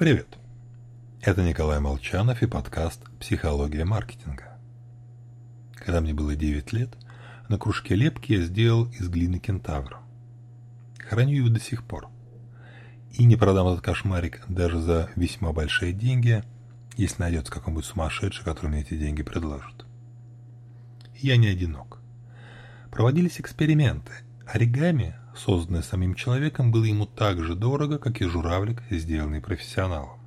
Привет! Это Николай Молчанов и подкаст «Психология маркетинга». Когда мне было 9 лет, на кружке лепки я сделал из глины кентавра. Храню его до сих пор. И не продам этот кошмарик даже за весьма большие деньги, если найдется какой-нибудь сумасшедший, который мне эти деньги предложит. Я не одинок. Проводились эксперименты. Оригами, созданное самим человеком, было ему так же дорого, как и журавлик, сделанный профессионалом.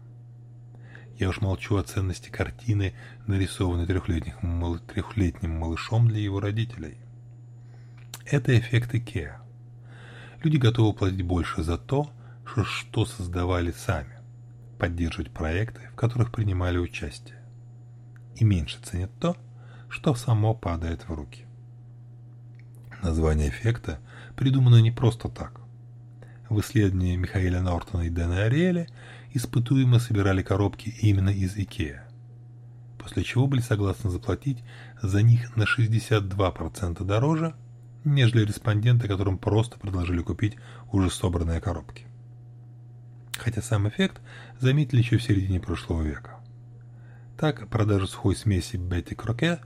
Я уж молчу о ценности картины, нарисованной трехлетним, трехлетним малышом для его родителей. Это эффект Икеа. Люди готовы платить больше за то, что создавали сами, поддерживать проекты, в которых принимали участие. И меньше ценят то, что само падает в руки. Название эффекта придумано не просто так. В исследовании Михаила Нортона и Дэна Ариэля испытуемо собирали коробки именно из Икеа, после чего были согласны заплатить за них на 62% дороже, нежели респонденты, которым просто предложили купить уже собранные коробки. Хотя сам эффект заметили еще в середине прошлого века. Так, продажи сухой смеси Бетти Кроке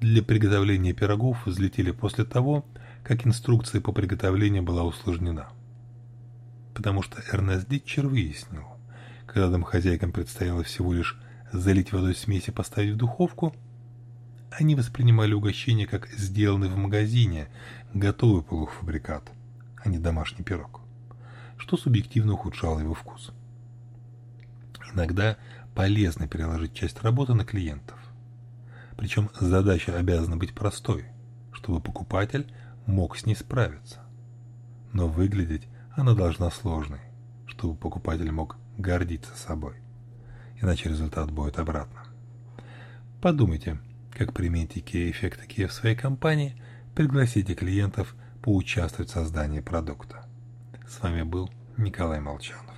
для приготовления пирогов взлетели после того, как инструкция по приготовлению была усложнена. Потому что Эрнест Дитчер выяснил, когда домохозяйкам предстояло всего лишь залить водой смесь и поставить в духовку, они воспринимали угощение как сделанный в магазине готовый полуфабрикат, а не домашний пирог, что субъективно ухудшало его вкус. Иногда полезно переложить часть работы на клиентов. Причем задача обязана быть простой, чтобы покупатель мог с ней справиться. Но выглядеть она должна сложной, чтобы покупатель мог гордиться собой. Иначе результат будет обратным. Подумайте, как применить IKEA-эффект IKEA в своей компании, пригласите клиентов поучаствовать в создании продукта. С вами был Николай Молчанов.